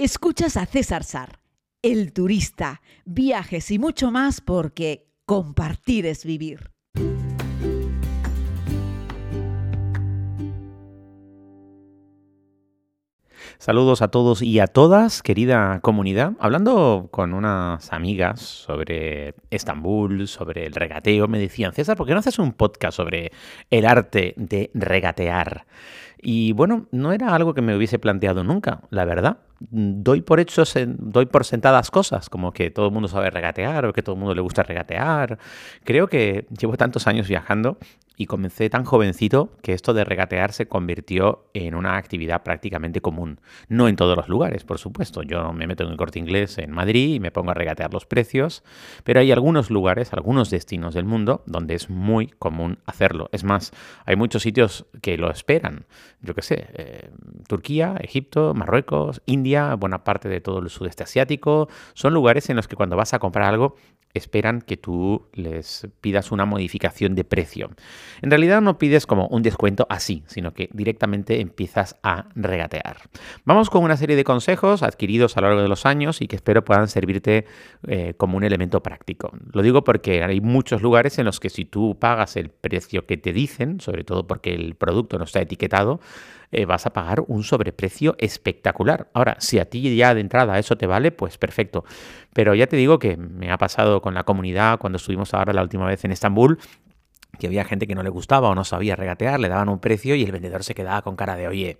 Escuchas a César Sar, el turista, viajes y mucho más porque compartir es vivir. Saludos a todos y a todas, querida comunidad. Hablando con unas amigas sobre Estambul, sobre el regateo, me decían, César, ¿por qué no haces un podcast sobre el arte de regatear? Y bueno, no era algo que me hubiese planteado nunca, la verdad doy por hechos, doy por sentadas cosas, como que todo el mundo sabe regatear o que todo el mundo le gusta regatear. Creo que llevo tantos años viajando y comencé tan jovencito que esto de regatear se convirtió en una actividad prácticamente común. No en todos los lugares, por supuesto. Yo me meto en el corte inglés en Madrid y me pongo a regatear los precios, pero hay algunos lugares, algunos destinos del mundo donde es muy común hacerlo. Es más, hay muchos sitios que lo esperan. Yo qué sé, eh, Turquía, Egipto, Marruecos, India buena parte de todo el sudeste asiático, son lugares en los que cuando vas a comprar algo esperan que tú les pidas una modificación de precio. En realidad no pides como un descuento así, sino que directamente empiezas a regatear. Vamos con una serie de consejos adquiridos a lo largo de los años y que espero puedan servirte eh, como un elemento práctico. Lo digo porque hay muchos lugares en los que si tú pagas el precio que te dicen, sobre todo porque el producto no está etiquetado, eh, vas a pagar un sobreprecio espectacular. Ahora, si a ti ya de entrada eso te vale, pues perfecto. Pero ya te digo que me ha pasado con la comunidad cuando estuvimos ahora la última vez en Estambul, que había gente que no le gustaba o no sabía regatear, le daban un precio y el vendedor se quedaba con cara de, oye,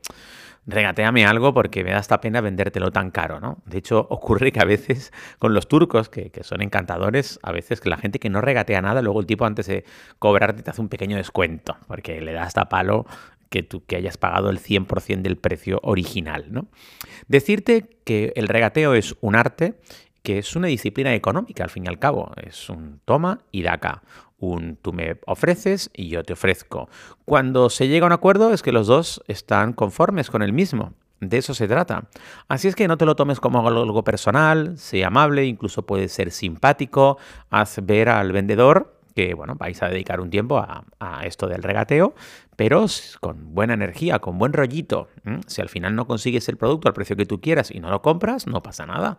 regateame algo porque me da esta pena vendértelo tan caro, ¿no? De hecho, ocurre que a veces con los turcos, que, que, son encantadores, a veces que la gente que no regatea nada, luego el tipo antes de cobrarte te hace un pequeño descuento, porque le da hasta palo que tú que hayas pagado el 100% del precio original. ¿no? Decirte que el regateo es un arte que es una disciplina económica, al fin y al cabo. Es un toma y da acá. Un tú me ofreces y yo te ofrezco. Cuando se llega a un acuerdo es que los dos están conformes con el mismo. De eso se trata. Así es que no te lo tomes como algo personal, sea amable, incluso puede ser simpático, haz ver al vendedor que bueno, vais a dedicar un tiempo a, esto del regateo, pero con buena energía, con buen rollito. Si al final no consigues el producto al precio que tú quieras y no lo compras, no pasa nada.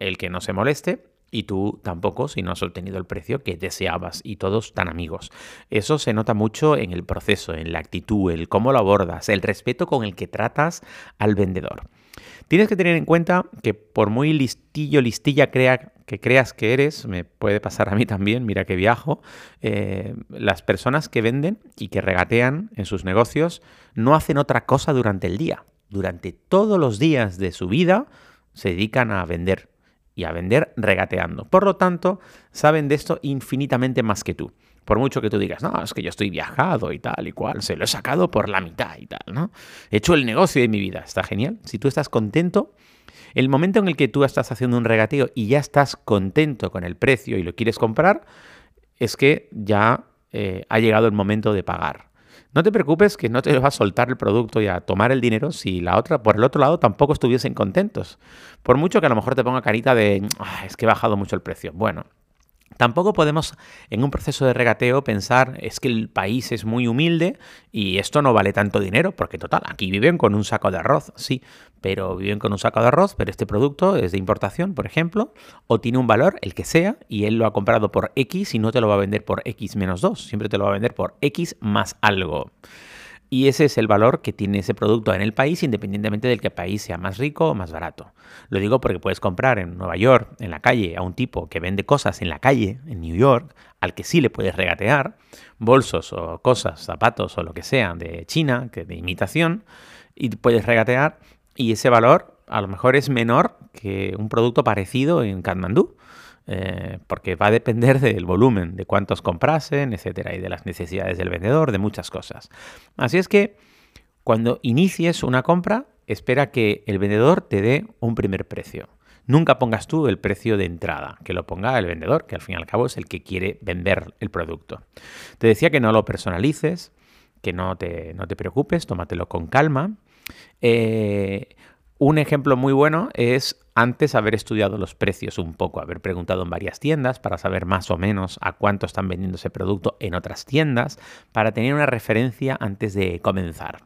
El que no se moleste y tú tampoco si no has obtenido el precio que deseabas y todos tan amigos. Eso se nota mucho en el proceso, en la actitud, el cómo lo abordas, el respeto con el que tratas al vendedor. Tienes que tener en cuenta que por muy listillo, listilla crea, que creas que eres, me puede pasar a mí también, mira que viajo, eh, las personas que venden y que regatean en sus negocios no hacen otra cosa durante el día. Durante todos los días de su vida se dedican a vender y a vender regateando. Por lo tanto, saben de esto infinitamente más que tú. Por mucho que tú digas, no, es que yo estoy viajado y tal y cual, se lo he sacado por la mitad y tal, ¿no? He hecho el negocio de mi vida, está genial. Si tú estás contento, el momento en el que tú estás haciendo un regateo y ya estás contento con el precio y lo quieres comprar, es que ya eh, ha llegado el momento de pagar. No te preocupes que no te va a soltar el producto y a tomar el dinero si la otra, por el otro lado, tampoco estuviesen contentos. Por mucho que a lo mejor te ponga carita de, ah, es que he bajado mucho el precio. Bueno, Tampoco podemos en un proceso de regateo pensar es que el país es muy humilde y esto no vale tanto dinero, porque total, aquí viven con un saco de arroz, sí, pero viven con un saco de arroz, pero este producto es de importación, por ejemplo, o tiene un valor, el que sea, y él lo ha comprado por X y no te lo va a vender por X menos 2, siempre te lo va a vender por X más algo. Y ese es el valor que tiene ese producto en el país, independientemente del que el país sea más rico o más barato. Lo digo porque puedes comprar en Nueva York, en la calle, a un tipo que vende cosas en la calle, en New York, al que sí le puedes regatear, bolsos o cosas, zapatos o lo que sea de China, que de imitación, y puedes regatear, y ese valor a lo mejor es menor que un producto parecido en Kathmandú. Eh, porque va a depender del volumen, de cuántos comprasen, etcétera, y de las necesidades del vendedor, de muchas cosas. Así es que cuando inicies una compra, espera que el vendedor te dé un primer precio. Nunca pongas tú el precio de entrada, que lo ponga el vendedor, que al fin y al cabo es el que quiere vender el producto. Te decía que no lo personalices, que no te, no te preocupes, tómatelo con calma. Eh, un ejemplo muy bueno es antes haber estudiado los precios un poco, haber preguntado en varias tiendas para saber más o menos a cuánto están vendiendo ese producto en otras tiendas, para tener una referencia antes de comenzar.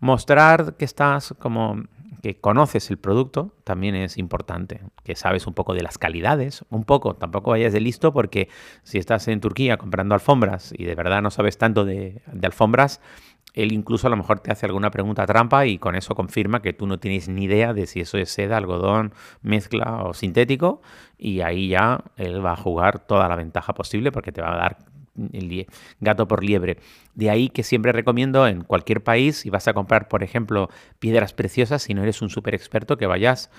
Mostrar que estás como que conoces el producto también es importante, que sabes un poco de las calidades, un poco, tampoco vayas de listo porque si estás en Turquía comprando alfombras y de verdad no sabes tanto de, de alfombras, él incluso a lo mejor te hace alguna pregunta trampa y con eso confirma que tú no tienes ni idea de si eso es seda, algodón, mezcla o sintético y ahí ya él va a jugar toda la ventaja posible porque te va a dar el gato por liebre. De ahí que siempre recomiendo en cualquier país, si vas a comprar, por ejemplo, piedras preciosas, si no eres un súper experto, que vayas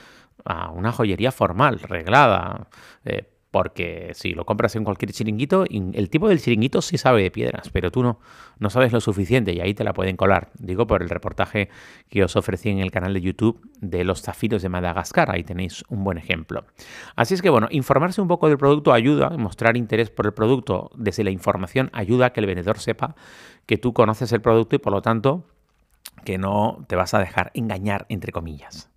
a una joyería formal, reglada. Eh, porque si lo compras en cualquier chiringuito, el tipo del chiringuito sí sabe de piedras, pero tú no, no sabes lo suficiente y ahí te la pueden colar. Digo por el reportaje que os ofrecí en el canal de YouTube de los zafiros de Madagascar, ahí tenéis un buen ejemplo. Así es que bueno, informarse un poco del producto ayuda, mostrar interés por el producto desde la información ayuda a que el vendedor sepa que tú conoces el producto y por lo tanto que no te vas a dejar engañar, entre comillas.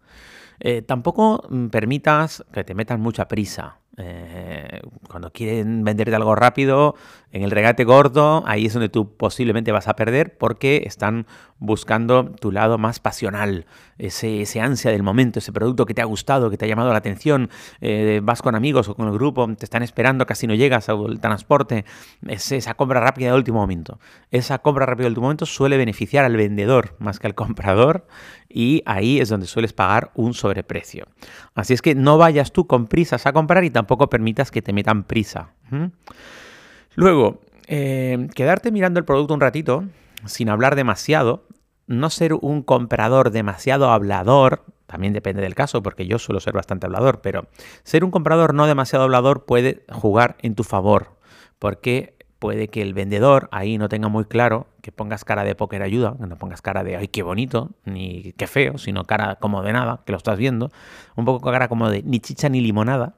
Eh, tampoco mm, permitas que te metan mucha prisa. Eh, cuando quieren venderte algo rápido, en el regate gordo, ahí es donde tú posiblemente vas a perder porque están buscando tu lado más pasional, ese, ese ansia del momento, ese producto que te ha gustado, que te ha llamado la atención, eh, vas con amigos o con el grupo, te están esperando, casi no llegas al transporte, es esa compra rápida de último momento. Esa compra rápida de último momento suele beneficiar al vendedor más que al comprador y ahí es donde sueles pagar un sobreprecio. Así es que no vayas tú con prisas a comprar y tampoco permitas que te metan prisa. Luego, eh, quedarte mirando el producto un ratito sin hablar demasiado, no ser un comprador demasiado hablador, también depende del caso, porque yo suelo ser bastante hablador, pero ser un comprador no demasiado hablador puede jugar en tu favor, porque puede que el vendedor ahí no tenga muy claro que pongas cara de póker ayuda, que no pongas cara de ay, qué bonito, ni qué feo, sino cara como de nada, que lo estás viendo, un poco cara como de ni chicha ni limonada,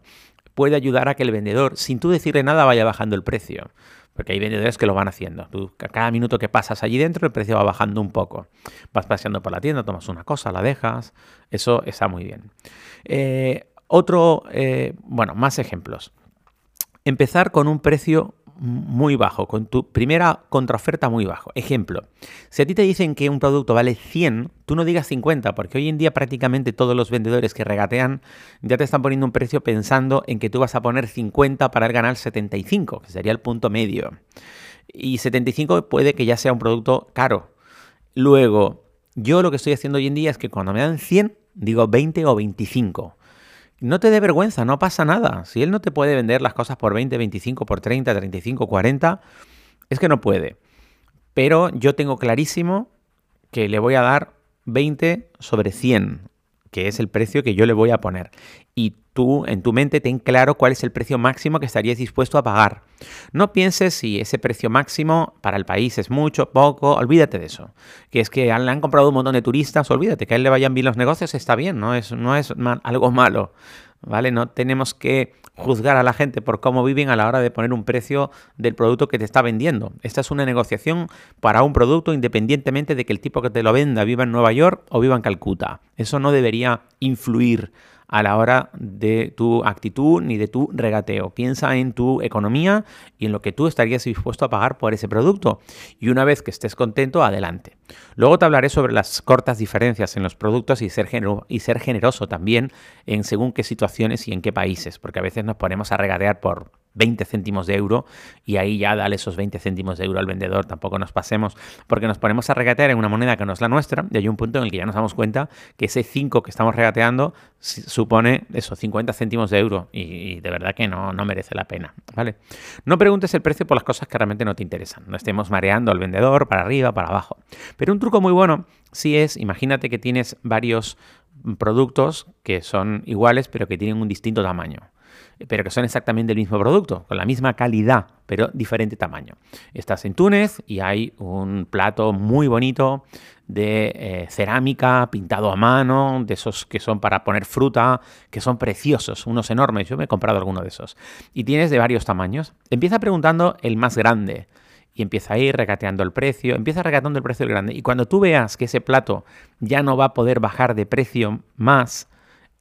puede ayudar a que el vendedor, sin tú decirle nada, vaya bajando el precio. Porque hay vendedores que lo van haciendo. Tú, cada minuto que pasas allí dentro, el precio va bajando un poco. Vas paseando por la tienda, tomas una cosa, la dejas. Eso está muy bien. Eh, otro, eh, bueno, más ejemplos. Empezar con un precio muy bajo, con tu primera contraoferta muy bajo. Ejemplo, si a ti te dicen que un producto vale 100, tú no digas 50, porque hoy en día prácticamente todos los vendedores que regatean ya te están poniendo un precio pensando en que tú vas a poner 50 para ganar 75, que sería el punto medio. Y 75 puede que ya sea un producto caro. Luego, yo lo que estoy haciendo hoy en día es que cuando me dan 100, digo 20 o 25. No te dé vergüenza, no pasa nada. Si él no te puede vender las cosas por 20, 25, por 30, 35, 40, es que no puede. Pero yo tengo clarísimo que le voy a dar 20 sobre 100, que es el precio que yo le voy a poner. Y tú en tu mente ten claro cuál es el precio máximo que estarías dispuesto a pagar. No pienses si ese precio máximo para el país es mucho, poco, olvídate de eso. Que es que le han comprado un montón de turistas, olvídate, que a él le vayan bien los negocios está bien, no es, no es algo malo. ¿Vale? No tenemos que juzgar a la gente por cómo viven a la hora de poner un precio del producto que te está vendiendo. Esta es una negociación para un producto independientemente de que el tipo que te lo venda viva en Nueva York o viva en Calcuta. Eso no debería influir a la hora de tu actitud ni de tu regateo. Piensa en tu economía y en lo que tú estarías dispuesto a pagar por ese producto. Y una vez que estés contento, adelante. Luego te hablaré sobre las cortas diferencias en los productos y ser, y ser generoso también en según qué situaciones y en qué países, porque a veces nos ponemos a regatear por 20 céntimos de euro y ahí ya dale esos 20 céntimos de euro al vendedor, tampoco nos pasemos, porque nos ponemos a regatear en una moneda que no es la nuestra y hay un punto en el que ya nos damos cuenta que ese 5 que estamos regateando supone esos 50 céntimos de euro y, de verdad que no, no merece la pena, ¿vale? No preguntes el precio por las cosas que realmente no te interesan, no estemos mareando al vendedor para arriba, para abajo. Pero un truco muy bueno sí es, imagínate que tienes varios productos que son iguales pero que tienen un distinto tamaño pero que son exactamente el mismo producto, con la misma calidad, pero diferente tamaño. Estás en Túnez y hay un plato muy bonito de eh, cerámica pintado a mano, de esos que son para poner fruta, que son preciosos, unos enormes. Yo me he comprado alguno de esos. Y tienes de varios tamaños. Empieza preguntando el más grande y empieza a ir regateando el precio, empieza regateando el precio del grande. Y cuando tú veas que ese plato ya no va a poder bajar de precio más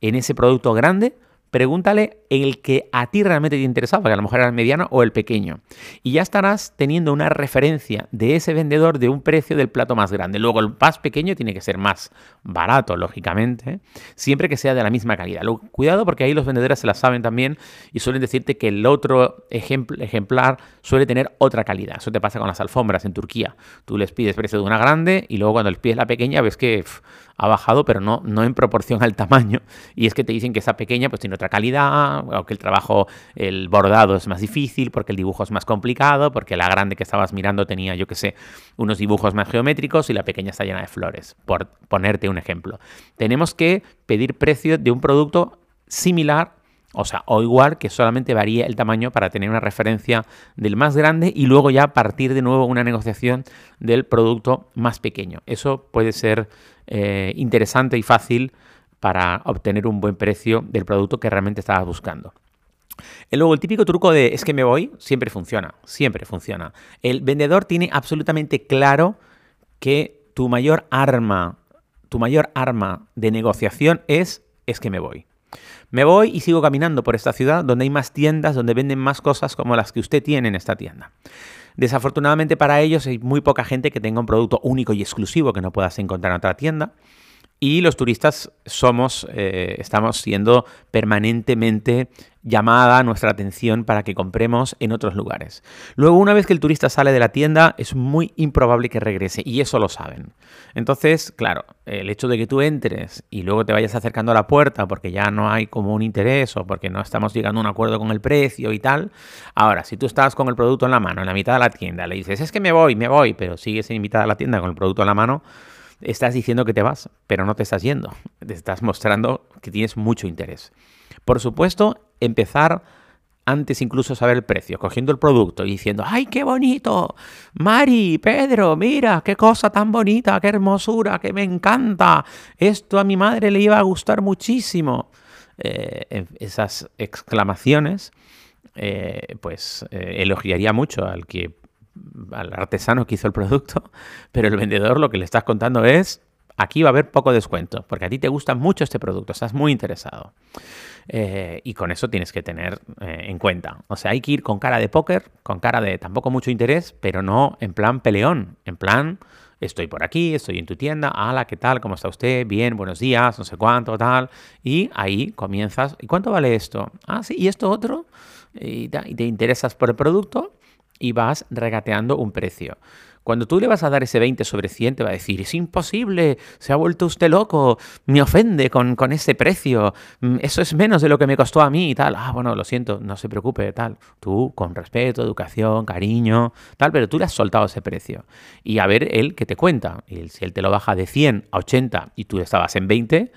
en ese producto grande, pregúntale el que a ti realmente te interesaba, que a lo mejor era el mediano o el pequeño. Y ya estarás teniendo una referencia de ese vendedor de un precio del plato más grande. Luego el más pequeño tiene que ser más barato, lógicamente, siempre que sea de la misma calidad. cuidado porque ahí los vendedores se la saben también y suelen decirte que el otro ejemplar suele tener otra calidad. Eso te pasa con las alfombras en Turquía. Tú les pides precio de una grande y luego cuando les pides la pequeña ves que ha bajado, pero no, no en proporción al tamaño. Y es que te dicen que esa pequeña pues tiene otra calidad, o que el trabajo, el bordado es más difícil, porque el dibujo es más complicado, porque la grande que estabas mirando tenía, yo que sé, unos dibujos más geométricos y la pequeña está llena de flores, por ponerte un ejemplo. Tenemos que pedir precio de un producto similar o sea, o igual que solamente varía el tamaño para tener una referencia del más grande y luego ya partir de nuevo una negociación del producto más pequeño. Eso puede ser eh, interesante y fácil para obtener un buen precio del producto que realmente estabas buscando. Y luego el típico truco de es que me voy siempre funciona, siempre funciona. El vendedor tiene absolutamente claro que tu mayor arma, tu mayor arma de negociación es es que me voy. Me voy y sigo caminando por esta ciudad donde hay más tiendas, donde venden más cosas como las que usted tiene en esta tienda. Desafortunadamente para ellos hay muy poca gente que tenga un producto único y exclusivo que no puedas encontrar en otra tienda. Y los turistas somos, eh, estamos siendo permanentemente llamada nuestra atención para que compremos en otros lugares. Luego, una vez que el turista sale de la tienda, es muy improbable que regrese y eso lo saben. Entonces, claro, el hecho de que tú entres y luego te vayas acercando a la puerta porque ya no hay como un interés o porque no estamos llegando a un acuerdo con el precio y tal. Ahora, si tú estás con el producto en la mano, en la mitad de la tienda, le dices, es que me voy, me voy, pero sigues en mitad de la tienda con el producto en la mano, estás diciendo que te vas, pero no te estás yendo. Te estás mostrando que tienes mucho interés. Por supuesto, empezar antes incluso saber el precio, cogiendo el producto y diciendo, ¡ay, qué bonito! Mari, Pedro, mira, qué cosa tan bonita, qué hermosura, que me encanta. Esto a mi madre le iba a gustar muchísimo. Eh, esas exclamaciones, eh, pues eh, elogiaría mucho al que al artesano que hizo el producto, pero el vendedor lo que le estás contando es, aquí va a haber poco descuento, porque a ti te gusta mucho este producto, estás muy interesado. Eh, y con eso tienes que tener eh, en cuenta. O sea, hay que ir con cara de póker, con cara de tampoco mucho interés, pero no en plan peleón, en plan estoy por aquí, estoy en tu tienda, hola, ¿qué tal? ¿Cómo está usted? Bien, buenos días, no sé cuánto, tal. Y ahí comienzas, ¿y cuánto vale esto? Ah, sí, ¿y esto otro? Y, te interesas por el producto y vas regateando un precio. Cuando tú le vas a dar ese 20 sobre 100, te va a decir, es imposible, se ha vuelto usted loco, me ofende con, con ese precio, mm, eso es menos de lo que me costó a mí y tal. Ah, bueno, lo siento, no se preocupe, tal. Tú, con respeto, educación, cariño, tal, pero tú le has soltado ese precio. Y a ver él que te cuenta. Si él te lo baja de 100 a 80 y tú estabas en 20,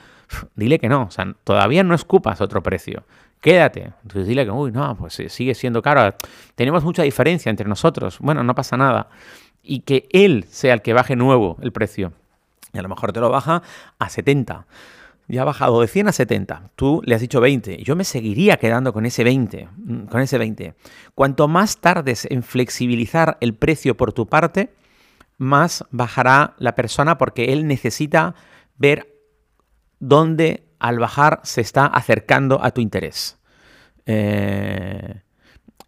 dile que no, o sea, todavía no escupas otro precio quédate. Entonces dile que, uy, no, pues sigue siendo caro. Tenemos mucha diferencia entre nosotros. Bueno, no pasa nada. Y que él sea el que baje nuevo el precio. Y a lo mejor te lo baja a 70. Ya ha bajado de 100 a 70. Tú le has dicho 20. Yo me seguiría quedando con ese 20. Mm, con ese 20. Cuanto más tardes en flexibilizar el precio por tu parte, más bajará la persona porque él necesita ver dónde al bajar se está acercando a tu interés. Eh,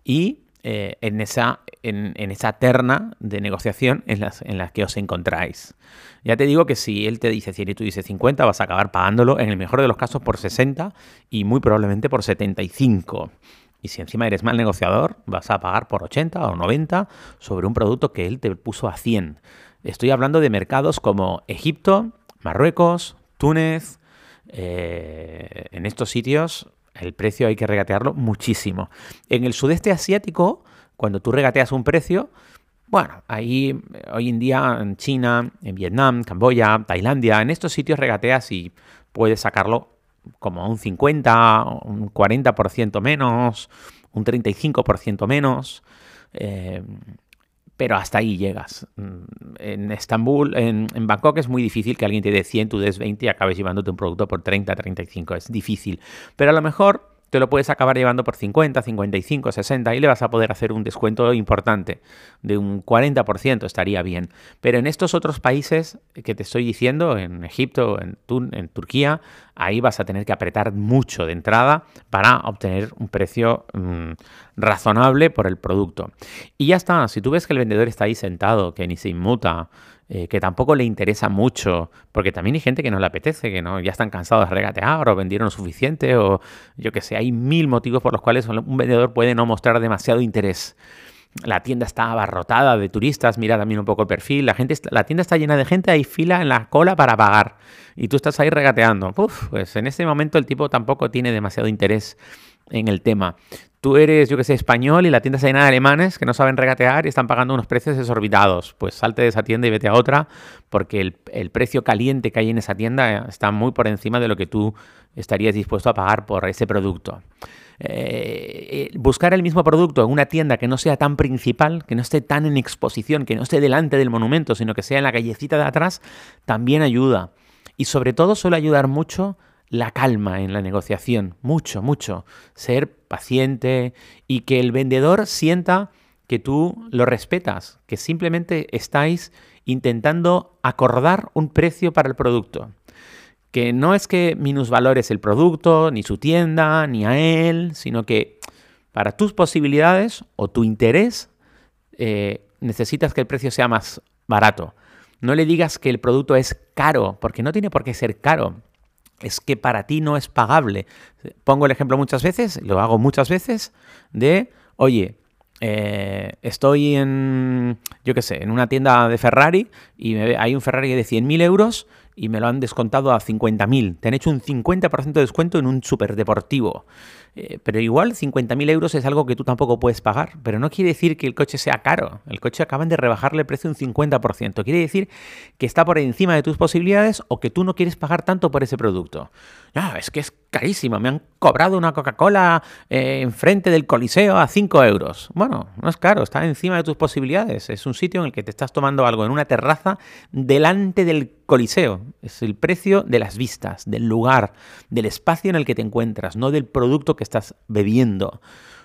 y eh, en, esa, en, esa terna de negociación en las, en las que os encontráis. Ya te digo que si él te dice 100 y tú dices 50, vas a acabar pagándolo en el mejor de los casos por 60 y muy probablemente por 75. Y si encima eres mal negociador, vas a pagar por 80 o 90 sobre un producto que él te puso a 100. Estoy hablando de mercados como Egipto, Marruecos, Túnez, eh, en estos sitios el precio hay que regatearlo muchísimo. En el sudeste asiático, cuando tú regateas un precio, bueno, ahí eh, hoy en día en China, en Vietnam, Camboya, Tailandia, en estos sitios regateas y puedes sacarlo como un 50, un 40% menos, un 35% menos. Eh, pero hasta ahí llegas. En Estambul, en, Bangkok es muy difícil que alguien te dé 100, tú des 20 y acabes llevándote un producto por 30, 35. Es difícil. Pero a lo mejor te lo puedes acabar llevando por 50, 55, 60 y le vas a poder hacer un descuento importante de un 40%, estaría bien. Pero en estos otros países que te estoy diciendo, en Egipto, en, Turquía, ahí vas a tener que apretar mucho de entrada para obtener un precio mm, razonable por el producto. Y ya está, si tú ves que el vendedor está ahí sentado, que ni se inmuta, eh, que tampoco le interesa mucho, porque también hay gente que no le apetece, que no ya están cansados de regatear o vendieron suficiente o yo que sé, hay mil motivos por los cuales un vendedor puede no mostrar demasiado interés. La tienda está abarrotada de turistas, mira también un poco el perfil, la, gente, la tienda está llena de gente, hay fila en la cola para pagar y tú estás ahí regateando. pues en ese momento el tipo tampoco tiene demasiado interés en el tema tú eres, yo que sé, español y la tienda está llena de alemanes que no saben regatear y están pagando unos precios desorbitados. Pues salte de esa tienda y vete a otra porque el, precio caliente que hay en esa tienda está muy por encima de lo que tú estarías dispuesto a pagar por ese producto. Eh, eh, buscar el mismo producto en una tienda que no sea tan principal, que no esté tan en exposición, que no esté delante del monumento, sino que sea en la callecita de atrás, también ayuda. Y sobre todo suele ayudar mucho la calma en la negociación, mucho, mucho. Ser paciente y que el vendedor sienta que tú lo respetas, que simplemente estáis intentando acordar un precio para el producto. Que no es que minusvalores el producto, ni su tienda, ni a él, sino que para tus posibilidades o tu interés eh, necesitas que el precio sea más barato. No le digas que el producto es caro, porque no tiene por qué ser caro es que para ti no es pagable. Pongo el ejemplo muchas veces, lo hago muchas veces, de, oye, eh, estoy en, yo qué sé, en una tienda de Ferrari y hay un Ferrari de 100.000 euros y me lo han descontado a 50.000. Te han hecho un 50% de descuento en un superdeportivo. Eh, pero igual 50.000 euros es algo que tú tampoco puedes pagar. Pero no quiere decir que el coche sea caro. El coche acaban de rebajarle el precio un 50%. Quiere decir que está por encima de tus posibilidades o que tú no quieres pagar tanto por ese producto. No, es que es carísimo. Me han cobrado una Coca-Cola eh, enfrente del Coliseo a 5 euros. Bueno, no es caro, está encima de tus posibilidades. Es un sitio en el que te estás tomando algo en una terraza delante del Coliseo. Es el precio de las vistas, del lugar, del espacio en el que te encuentras, no del producto que estás bebiendo.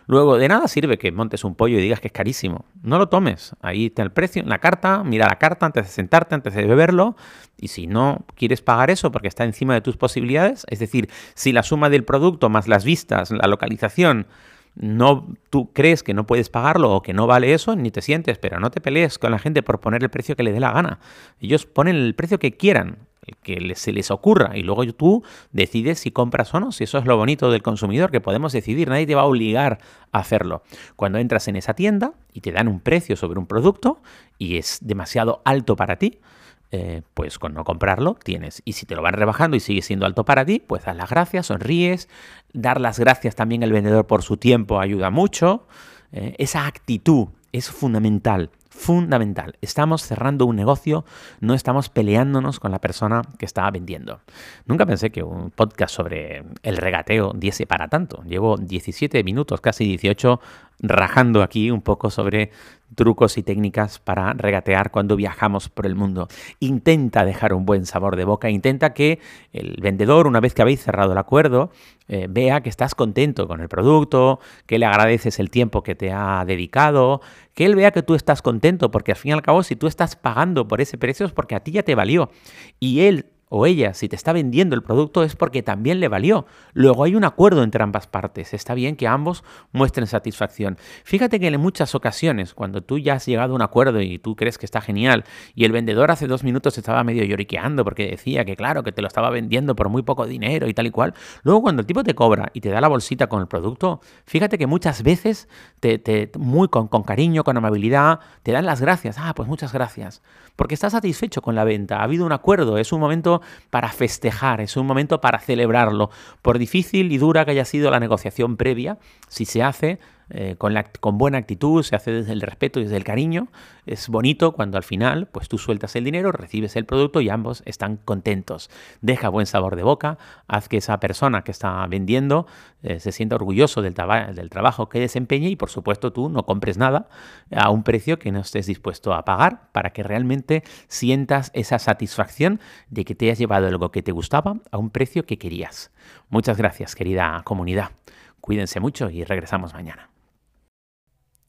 Luego, de nada sirve que montes un pollo y digas que es carísimo. No lo tomes. Ahí está el precio, la carta, mira la carta antes de sentarte, antes de beberlo. Y si no quieres pagar eso porque está encima de tus posibilidades, es decir, si la suma del producto más las vistas, la localización, no tú crees que no puedes pagarlo o que no vale eso, ni te sientes, pero no te pelees con la gente por poner el precio que le dé la gana. Ellos ponen el precio que quieran que se les ocurra y luego tú decides si compras o no, si eso es lo bonito del consumidor, que podemos decidir, nadie te va a obligar a hacerlo. Cuando entras en esa tienda y te dan un precio sobre un producto y es demasiado alto para ti, eh, pues con no comprarlo tienes. Y si te lo van rebajando y sigue siendo alto para ti, pues das las gracias, sonríes. Dar las gracias también al vendedor por su tiempo ayuda mucho. Eh, esa actitud es fundamental fundamental. Estamos cerrando un negocio, no estamos peleándonos con la persona que estaba vendiendo. Nunca pensé que un podcast sobre el regateo diese para tanto. Llevo 17 minutos, casi 18, rajando aquí un poco sobre trucos y técnicas para regatear cuando viajamos por el mundo. Intenta dejar un buen sabor de boca, intenta que el vendedor, una vez que habéis cerrado el acuerdo, eh, vea que estás contento con el producto, que le agradeces el tiempo que te ha dedicado, que él vea que tú estás contento, porque al fin y al cabo si tú estás pagando por ese precio es porque a ti ya te valió. Y él o ella, si te está vendiendo el producto, es porque también le valió. Luego hay un acuerdo entre ambas partes. Está bien que ambos muestren satisfacción. Fíjate que en muchas ocasiones, cuando tú ya has llegado a un acuerdo y tú crees que está genial, y el vendedor hace dos minutos estaba medio lloriqueando porque decía que claro, que te lo estaba vendiendo por muy poco dinero y tal y cual, luego cuando el tipo te cobra y te da la bolsita con el producto, fíjate que muchas veces, te, muy con, con cariño, con amabilidad, te dan las gracias. Ah, pues muchas gracias. Porque está satisfecho con la venta. Ha habido un acuerdo. Es un para festejar, es un momento para celebrarlo. Por difícil y dura que haya sido la negociación previa, si se hace eh, con, buena actitud, se hace desde el respeto y desde el cariño. Es bonito cuando al final, pues tú sueltas el dinero, recibes el producto y ambos están contentos. Deja buen sabor de boca, haz que esa persona que está vendiendo eh, se sienta orgulloso del, del trabajo que desempeñe y por supuesto tú no compres nada a un precio que no estés dispuesto a pagar para que realmente sientas esa satisfacción de que te has llevado algo que te gustaba a un precio que querías. Muchas gracias, querida comunidad. Cuídense mucho y regresamos mañana.